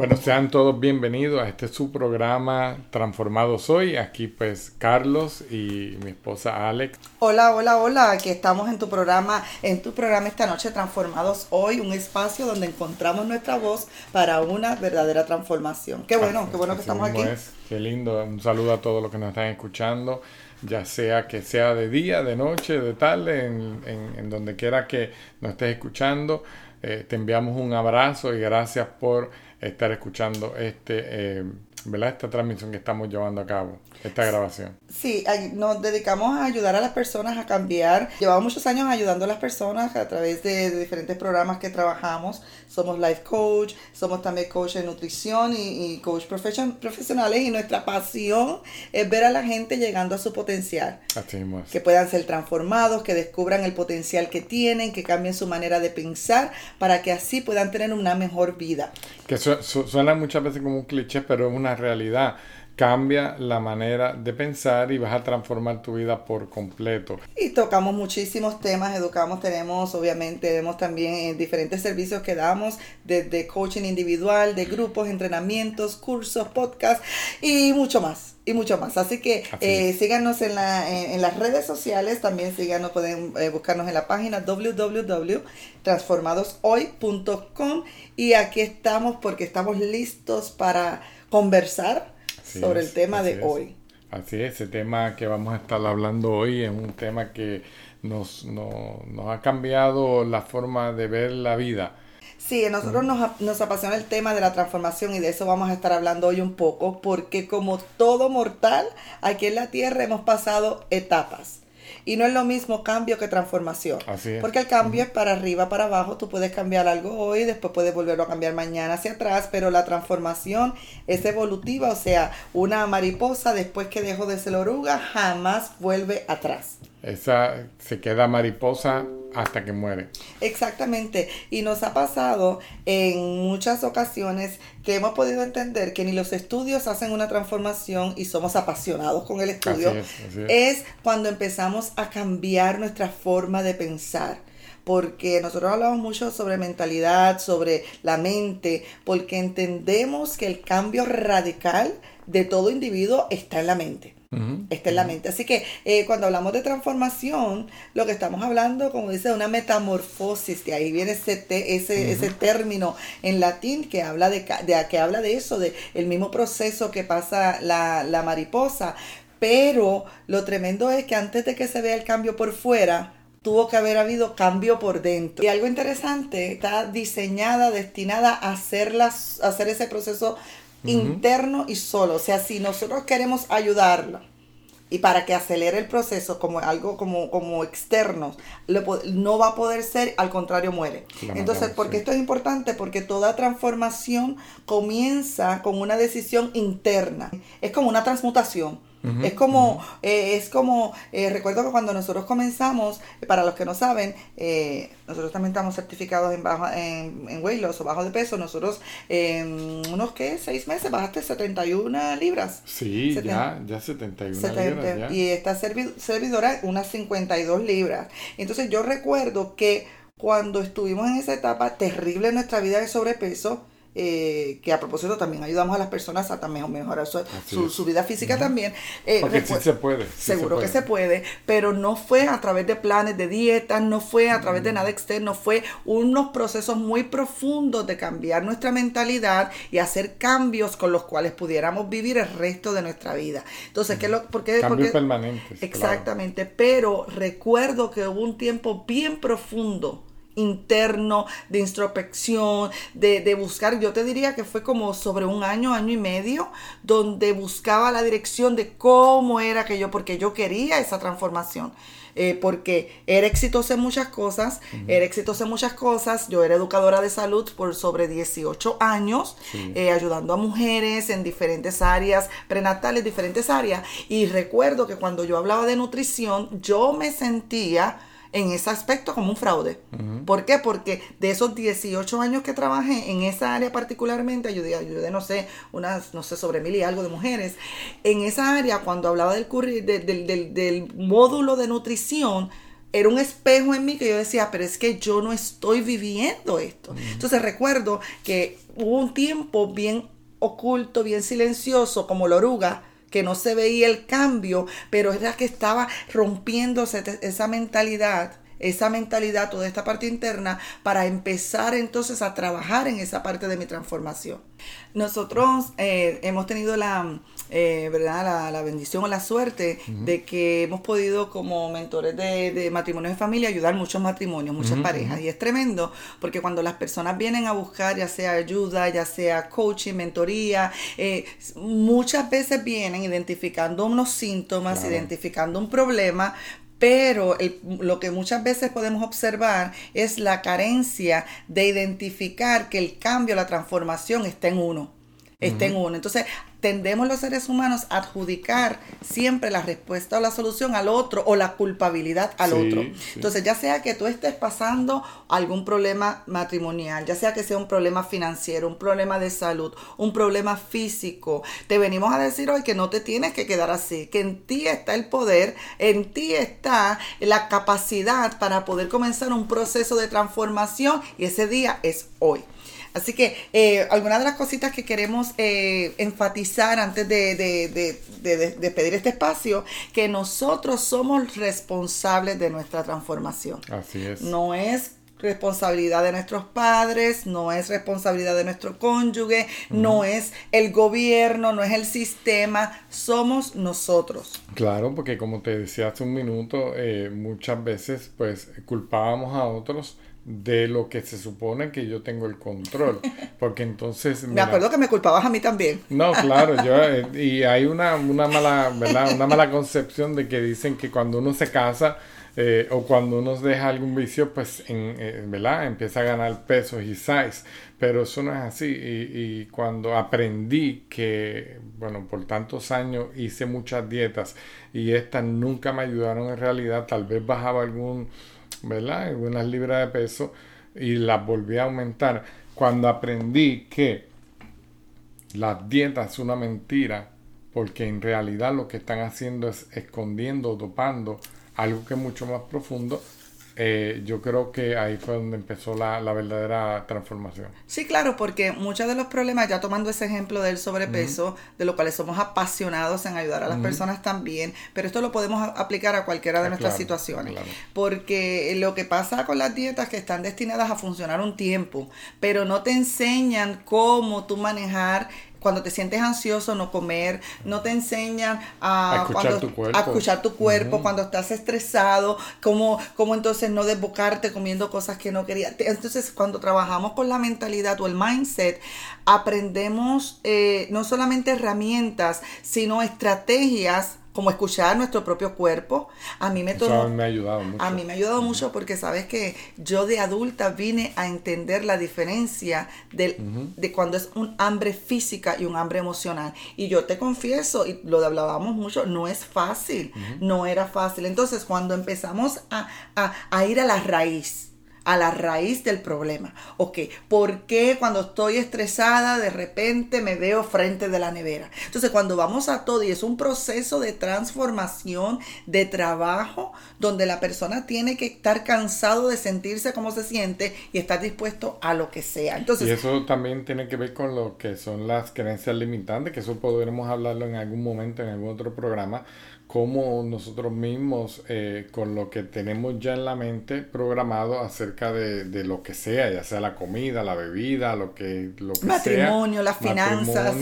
Bueno, sean todos bienvenidos a este su programa Transformados Hoy. Aquí pues Carlos y mi esposa Alex. Hola, hola, hola. Aquí estamos en tu programa, en tu programa esta noche Transformados Hoy, un espacio donde encontramos nuestra voz para una verdadera transformación. Qué bueno, qué bueno que estamos aquí. Qué lindo. Un saludo a todos los que nos están escuchando, ya sea que sea de día, de noche, de tarde, en, en, donde quiera que nos estés escuchando. Eh, te enviamos un abrazo y gracias por estar escuchando este, eh, ¿verdad? esta transmisión que estamos llevando a cabo, esta grabación. Sí, nos dedicamos a ayudar a las personas a cambiar. Llevamos muchos años ayudando a las personas a través de, diferentes programas que trabajamos. Somos life coach, somos también coach de nutrición y, coach profesionales y nuestra pasión es ver a la gente llegando a su potencial. Así Que puedan ser transformados, que descubran el potencial que tienen, que cambien su manera de pensar para que así puedan tener una mejor vida. Que suena muchas veces como un cliché, pero es una realidad cambia la manera de pensar y vas a transformar tu vida por completo. Y tocamos muchísimos temas, educamos, tenemos obviamente, tenemos también eh, diferentes servicios que damos, desde coaching individual, de grupos, entrenamientos, cursos, podcasts y mucho más. Y mucho más. Así que eh, síganos en, la, en, las redes sociales, también síganos, pueden eh, buscarnos en la página www.transformadoshoy.com y aquí estamos porque estamos listos para conversar sobre el tema de hoy. Así es, el tema que vamos a estar hablando hoy es un tema que nos, nos ha cambiado la forma de ver la vida. Sí, a nosotros nos, nos, apasiona el tema de la transformación y de eso vamos a estar hablando hoy un poco, porque como todo mortal, aquí en la Tierra hemos pasado etapas. Y no es lo mismo cambio que transformación. Porque el cambio es para arriba, para abajo. Tú puedes cambiar algo hoy, después puedes volverlo a cambiar mañana hacia atrás, pero la transformación es evolutiva. O sea, una mariposa después que dejó de ser oruga jamás vuelve atrás. Esa se queda mariposa hasta que muere. Exactamente. Y nos ha pasado en muchas ocasiones que hemos podido entender que ni los estudios hacen una transformación y somos apasionados con el estudio. es cuando empezamos a cambiar nuestra forma de pensar porque nosotros hablamos mucho sobre mentalidad, sobre la mente, porque entendemos que el cambio radical de todo individuo está en la mente. Está en la mente. Así que eh, cuando hablamos de transformación, lo que estamos hablando, como dice, una metamorfosis, de ahí viene ese, ese, ese término en latín que habla de, que habla de eso, de el mismo proceso que pasa la, la mariposa. Pero lo tremendo es que antes de que se vea el cambio por fuera, tuvo que haber habido cambio por dentro. Y algo interesante, está diseñada, destinada a, hacerlas, a hacer ese proceso interno y solo. O sea, si nosotros queremos ayudarla y para que acelere el proceso como algo como, como externo, no va a poder ser, al contrario muere. Entonces, porque esto es importante? Porque toda transformación comienza con una decisión interna. Es como una transmutación. Es como, eh, es como, eh, recuerdo que cuando nosotros comenzamos, para los que no saben, eh, nosotros también estamos certificados en bajo, en, en weight loss o bajo de peso. Nosotros en unos, ¿qué? Seis meses bajaste 71 libras. Sí, ya, ya 71 libras. Y esta servidora unas 52 libras. Entonces yo recuerdo que cuando estuvimos en esa etapa terrible en nuestra vida de sobrepeso, eh, que a propósito también ayudamos a las personas a también mejorar su, su, vida física también. Eh, Porque sí se puede. seguro que se puede, pero no fue a través de planes de dieta, no fue a través de nada externo, fue unos procesos muy profundos de cambiar nuestra mentalidad y hacer cambios con los cuales pudiéramos vivir el resto de nuestra vida. Entonces, ¿qué lo, por qué, Cambios permanentes. Exactamente, pero recuerdo que hubo un tiempo bien profundo interno, de introspección, de, de, buscar, yo te diría que fue como sobre un año, año y medio, donde buscaba la dirección de cómo era que yo, porque yo quería esa transformación. Eh, porque era exitosa en muchas cosas, era exitosa en muchas cosas, yo era educadora de salud por sobre 18 años, eh, ayudando a mujeres en diferentes áreas, prenatales, diferentes áreas, y recuerdo que cuando yo hablaba de nutrición, yo me sentía en ese aspecto como un fraude. ¿Por qué? Porque de esos 18 años que trabajé en esa área particularmente, ayudé, ayudé no sé, unas, no sé, sobre mil y algo de mujeres. En esa área, cuando hablaba del, del, del, del módulo de nutrición, era un espejo en mí que yo decía, pero es que yo no estoy viviendo esto. Entonces recuerdo que hubo un tiempo bien oculto, bien silencioso, como la oruga, que no se veía el cambio, pero era que estaba rompiéndose esa mentalidad esa mentalidad, toda esta parte interna, para empezar entonces a trabajar en esa parte de mi transformación. Nosotros eh, hemos tenido la, eh, ¿verdad? La, bendición o la suerte de que hemos podido como mentores de, de matrimonios de familia ayudar muchos matrimonios, muchas parejas. Y es tremendo porque cuando las personas vienen a buscar ya sea ayuda, ya sea coaching, mentoría, eh, muchas veces vienen identificando unos síntomas, identificando un problema, pero lo que muchas veces podemos observar es la carencia de identificar que el cambio, la transformación está en uno. Está en uno. Entonces, tendemos los seres humanos a adjudicar siempre la respuesta o la solución al otro o la culpabilidad al otro. Entonces, ya sea que tú estés pasando algún problema matrimonial, ya sea que sea un problema financiero, un problema de salud, un problema físico, te venimos a decir hoy que no te tienes que quedar así, que en ti está el poder, en ti está la capacidad para poder comenzar un proceso de transformación y ese día es hoy. Así que eh, algunas de las cositas que queremos eh, enfatizar antes de, de, pedir este espacio, que nosotros somos responsables de nuestra transformación. Así es. No es responsabilidad de nuestros padres, no es responsabilidad de nuestro cónyuge, no es el gobierno, no es el sistema, somos nosotros. Claro, porque como te decía hace un minuto, eh, muchas veces pues culpábamos a otros de lo que se supone que yo tengo el control. Porque entonces... me acuerdo que me culpabas a mí también. No, claro, yo... Eh, y hay una, una, mala, ¿verdad? Una mala concepción de que dicen que cuando uno se casa eh, o cuando uno deja algún vicio, pues, en, eh, ¿verdad? Empieza a ganar peso y size. Pero eso no es así. Y, y cuando aprendí que, bueno, por tantos años hice muchas dietas y estas nunca me ayudaron en realidad, tal vez bajaba algún ¿verdad? Unas libras de peso y las volví a aumentar. Cuando aprendí que la dieta es una mentira, porque en realidad lo que están haciendo es escondiendo, dopando algo que es mucho más profundo eh, yo creo que ahí fue donde empezó la, verdadera transformación. Sí, claro, porque muchos de los problemas, ya tomando ese ejemplo del sobrepeso, de lo cuales somos apasionados en ayudar a las personas también, pero esto lo podemos aplicar a cualquiera de ah, nuestras situaciones. Porque lo que pasa con las dietas que están destinadas a funcionar un tiempo, pero no te enseñan cómo tú manejar cuando te sientes ansioso, no comer, no te enseñan a, escuchar, tu cuerpo. a escuchar tu cuerpo, cuando estás estresado, cómo, cómo entonces no desbocarte comiendo cosas que no querías. Entonces, cuando trabajamos con la mentalidad o el mindset, aprendemos eh, no solamente herramientas, sino estrategias como escuchar nuestro propio cuerpo. A mí me, me ha ayudado mucho. A mí me ha ayudado mucho porque sabes que yo de adulta vine a entender la diferencia de cuando es un hambre física y un hambre emocional. Y yo te confieso, y lo hablábamos mucho, no es fácil, no era fácil. Entonces cuando empezamos a, a ir a la raíz, a la raíz del problema. Ok, ¿por qué cuando estoy estresada de repente me veo frente de la nevera? Entonces, cuando vamos a todo y es un proceso de transformación, de trabajo, donde la persona tiene que estar cansado de sentirse como se siente y estar dispuesto a lo que sea. Entonces, y eso también tiene que ver con lo que son las creencias limitantes, que eso podremos hablarlo en algún momento, en algún otro programa, cómo nosotros mismos, eh, con lo que tenemos ya en la mente programado acerca de, de, lo que sea, ya sea la comida, la bebida, lo que, lo que matrimonio, las finanzas.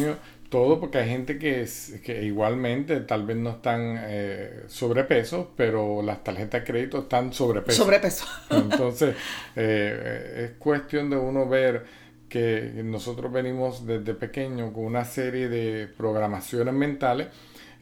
todo, porque hay gente que, es, que igualmente tal vez no están eh, sobrepeso, pero las tarjetas de crédito están sobrepeso. Sobrepeso. Entonces, eh, es cuestión de uno ver que nosotros venimos desde pequeño con una serie de programaciones mentales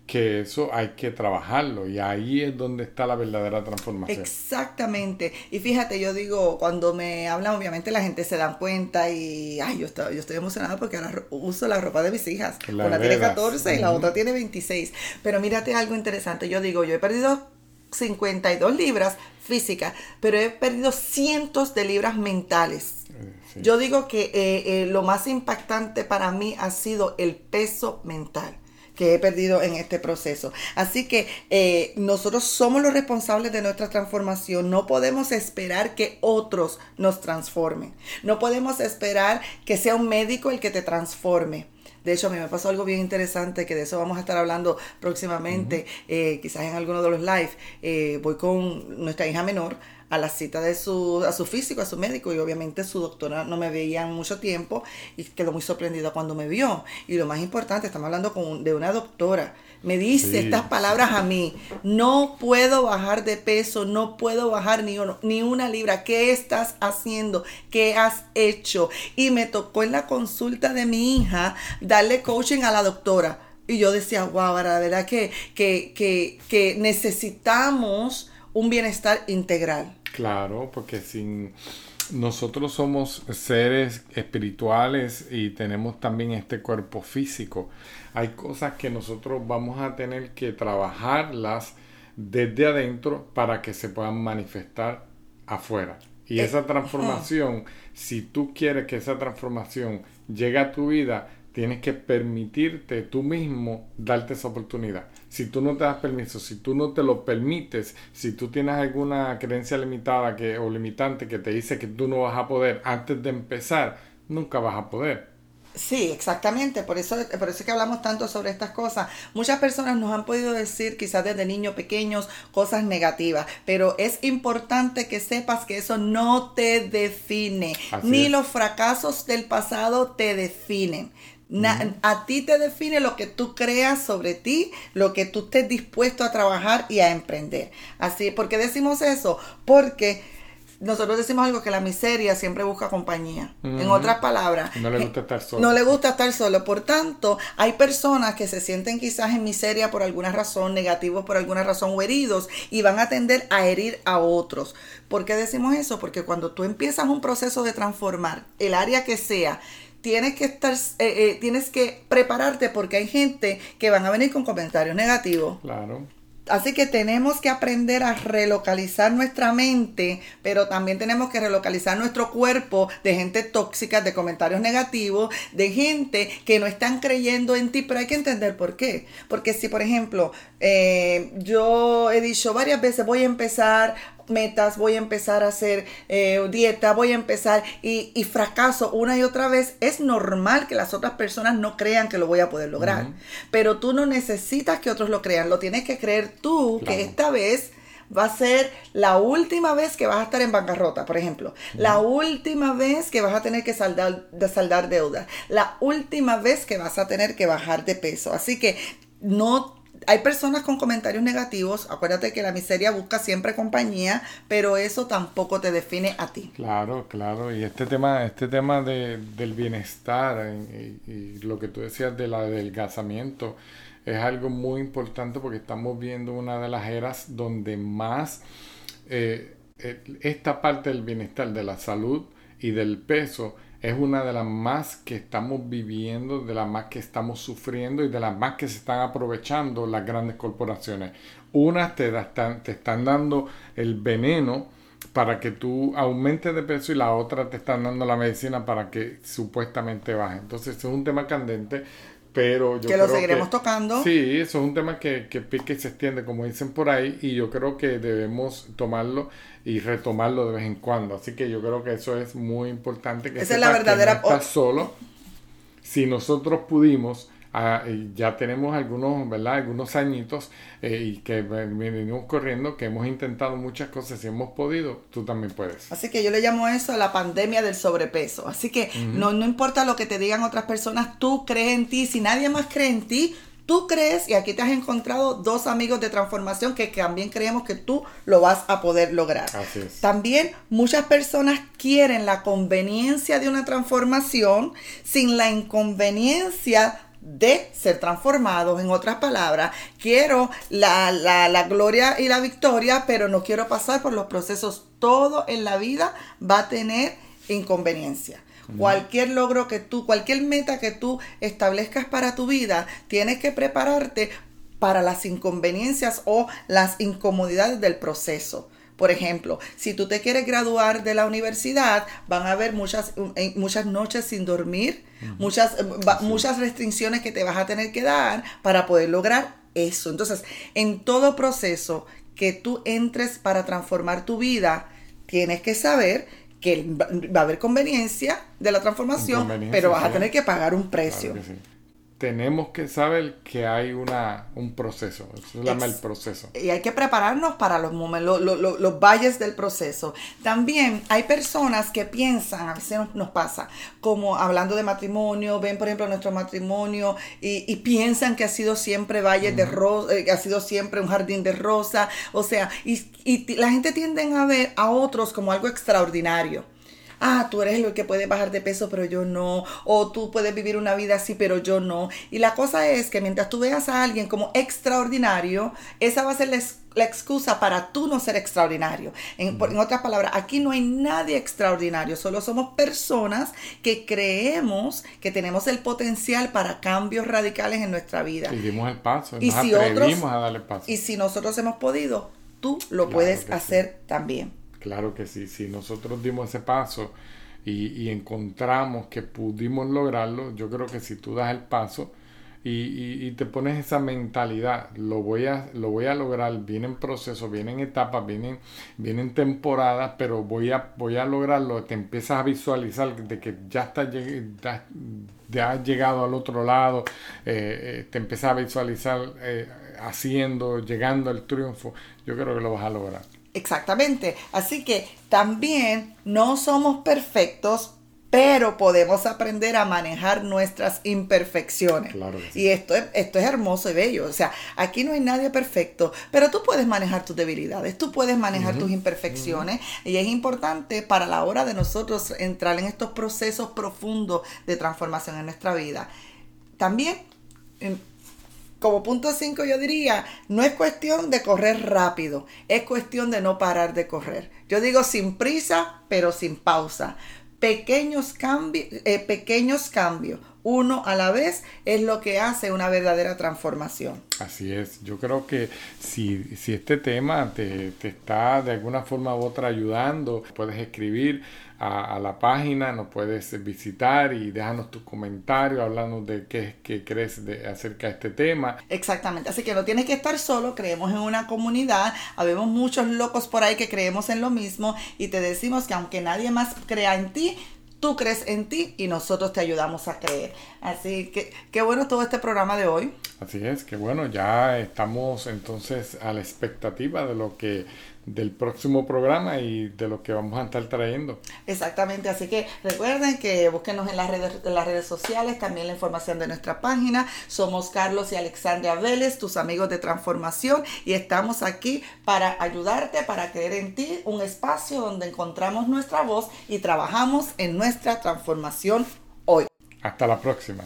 que eso hay que trabajarlo y ahí es donde está la verdadera transformación. Exactamente. Y fíjate, yo digo, cuando me hablan, obviamente la gente se da cuenta y, ay, yo estoy, yo estoy emocionada porque ahora uso la ropa de mis hijas. Una tiene 14 y la otra tiene 26. Pero mírate algo interesante. Yo digo, yo he perdido 52 libras físicas, pero he perdido cientos de libras mentales. Eh, yo digo que eh, eh, lo más impactante para mí ha sido el peso mental que he perdido en este proceso. Así que eh, nosotros somos los responsables de nuestra transformación. No podemos esperar que otros nos transformen. No podemos esperar que sea un médico el que te transforme. De hecho, a mí me pasó algo bien interesante, que de eso vamos a estar hablando próximamente, eh, quizás en alguno de los live. Eh, voy con nuestra hija menor a la cita de su, a su físico, a su médico, y obviamente su doctora no me veía en mucho tiempo y quedó muy sorprendida cuando me vio. Y lo más importante, estamos hablando con, de una doctora. Me dice estas palabras a mí, no puedo bajar de peso, no puedo bajar ni, ni una libra. ¿Qué estás haciendo? ¿Qué has hecho? Y me tocó en la consulta de mi hija darle coaching a la doctora. Y yo decía, wow, la verdad que, que, que, que necesitamos un bienestar integral. Claro, porque sin nosotros somos seres espirituales y tenemos también este cuerpo físico. Hay cosas que nosotros vamos a tener que trabajarlas desde adentro para que se puedan manifestar afuera. Y eh, esa transformación, si tú quieres que esa transformación llegue a tu vida, tienes que permitirte tú mismo darte esa oportunidad. Si tú no te das permiso, si tú no te lo permites, si tú tienes alguna creencia limitada que, o limitante que te dice que tú no vas a poder antes de empezar, nunca vas a poder. Sí, exactamente, por eso, por eso es que hablamos tanto sobre estas cosas. Muchas personas nos han podido decir, quizás desde niños pequeños, cosas negativas, pero es importante que sepas que eso no te define, ni los fracasos del pasado te definen. A ti te define lo que tú creas sobre ti, lo que tú estés dispuesto a trabajar y a emprender. Así, ¿por qué decimos eso? Porque nosotros decimos algo que la miseria siempre busca compañía. En otras palabras, no le gusta estar solo. No le gusta estar solo. Por tanto, hay personas que se sienten quizás en miseria por alguna razón, negativos por alguna razón o heridos y van a tender a herir a otros. ¿Por qué decimos eso? Porque cuando tú empiezas un proceso de transformar el área que sea, tienes que estar, eh, eh, tienes que prepararte porque hay gente que van a venir con comentarios negativos. Claro. Así que tenemos que aprender a relocalizar nuestra mente, pero también tenemos que relocalizar nuestro cuerpo de gente tóxica, de comentarios negativos, de gente que no están creyendo en ti, pero hay que entender por qué. Porque si, por ejemplo, eh, yo he dicho varias veces, voy a empezar metas, voy a empezar a hacer eh, dieta, voy a empezar y, y, fracaso una y otra vez, es normal que las otras personas no crean que lo voy a poder lograr. Pero tú no necesitas que otros lo crean, lo tienes que creer tú que esta vez va a ser la última vez que vas a estar en bancarrota, por ejemplo. La última vez que vas a tener que saldar, de saldar deuda. La última vez que vas a tener que bajar de peso. Así que no hay personas con comentarios negativos, acuérdate que la miseria busca siempre compañía, pero eso tampoco te define a ti. Claro, claro, y este tema, este tema de, del bienestar y, lo que tú decías del adelgazamiento es algo muy importante porque estamos viendo una de las eras donde más eh, eh, esta parte del bienestar, de la salud y del peso, es una de las más que estamos viviendo, de las más que estamos sufriendo y de las más que se están aprovechando las grandes corporaciones. Unas te, te están dando el veneno para que tú aumentes de peso y la otra te están dando la medicina para que supuestamente baje. Entonces es un tema candente pero yo que lo seguiremos tocando. Sí, eso es un tema que, que pique y se extiende, como dicen por ahí, y yo creo que debemos tomarlo y retomarlo de vez en cuando. Así que yo creo que eso es muy importante. Que Esa es la verdadera. Que no solo. Si nosotros pudimos Ah, ya tenemos algunos, ¿verdad? Algunos añitos eh, y que venimos corriendo, que hemos intentado muchas cosas y hemos podido, tú también puedes. Así que yo le llamo eso la pandemia del sobrepeso. Así que no, no importa lo que te digan otras personas, tú crees en ti. Si nadie más cree en ti, tú crees y aquí te has encontrado dos amigos de transformación que, también creemos que tú lo vas a poder lograr. Así es. También muchas personas quieren la conveniencia de una transformación sin la inconveniencia de ser transformados. En otras palabras, quiero la, la, gloria y la victoria, pero no quiero pasar por los procesos. Todo en la vida va a tener inconveniencia. Cualquier logro que tú, cualquier meta que tú establezcas para tu vida, tienes que prepararte para las inconveniencias o las incomodidades del proceso. Por ejemplo, si tú te quieres graduar de la universidad, van a haber muchas, muchas noches sin dormir, muchas, muchas restricciones que te vas a tener que dar para poder lograr eso. Entonces, en todo proceso que tú entres para transformar tu vida, tienes que saber que va a haber conveniencia de la transformación, pero vas a tener que pagar un precio tenemos que saber que hay una, un proceso, eso se llama el proceso. Y hay que prepararnos para los momentos, los valles del proceso. También hay personas que piensan, a veces nos, pasa, como hablando de matrimonio, ven por ejemplo nuestro matrimonio y, piensan que ha sido siempre valle de rosa, eh, que ha sido siempre un jardín de rosa, o sea, y, y la gente tiende a ver a otros como algo extraordinario ah, tú eres el que puede bajar de peso, pero yo no, o tú puedes vivir una vida así, pero yo no. Y la cosa es que mientras tú veas a alguien como extraordinario, esa va a ser la, excusa para tú no ser extraordinario. En, en, otras palabras, aquí no hay nadie extraordinario, solo somos personas que creemos que tenemos el potencial para cambios radicales en nuestra vida. Y dimos el paso, y nos si otros, a darle paso. Y si nosotros hemos podido, tú lo puedes hacer también. Claro que sí, si nosotros dimos ese paso y, encontramos que pudimos lograrlo, yo creo que si tú das el paso y, te pones esa mentalidad, lo voy, a, lo voy a lograr, vienen procesos, vienen etapas, vienen, vienen temporadas, pero voy a, voy a lograrlo, te empiezas a visualizar de que ya, estás, ya, has llegado al otro lado, eh, eh, te empiezas a visualizar eh, haciendo, llegando al triunfo, yo creo que lo vas a lograr. Exactamente. Así que también no somos perfectos, pero podemos aprender a manejar nuestras imperfecciones. Y esto es, esto es hermoso y bello. O sea, aquí no hay nadie perfecto, pero tú puedes manejar tus debilidades, tú puedes manejar tus imperfecciones y es importante para la hora de nosotros entrar en estos procesos profundos de transformación en nuestra vida. También como punto 5 yo diría, no es cuestión de correr rápido, es cuestión de no parar de correr. Yo digo sin prisa, pero sin pausa. Pequeños cambios, eh, pequeños cambios, uno a la vez, es lo que hace una verdadera transformación. Así es, yo creo que si, si este tema te, te está de alguna forma u otra ayudando, puedes escribir a, la página, nos puedes visitar y déjanos tus comentarios hablando de qué, crees de, acerca de este tema. Exactamente, así que no tienes que estar solo, creemos en una comunidad, habemos muchos locos por ahí que creemos en lo mismo y te decimos que aunque nadie más crea en ti, tú crees en ti y nosotros te ayudamos a creer. Así que qué bueno todo este programa de hoy. Así es, que bueno, ya estamos entonces a la expectativa de lo que del próximo programa y de lo que vamos a estar trayendo. Exactamente, así que recuerden que búsquenos en las redes, en las redes sociales, también la información de nuestra página. Somos Carlos y Alexandria Vélez, tus amigos de transformación, y estamos aquí para ayudarte, para creer en ti, un espacio donde encontramos nuestra voz y trabajamos en nuestra transformación hoy. Hasta la próxima.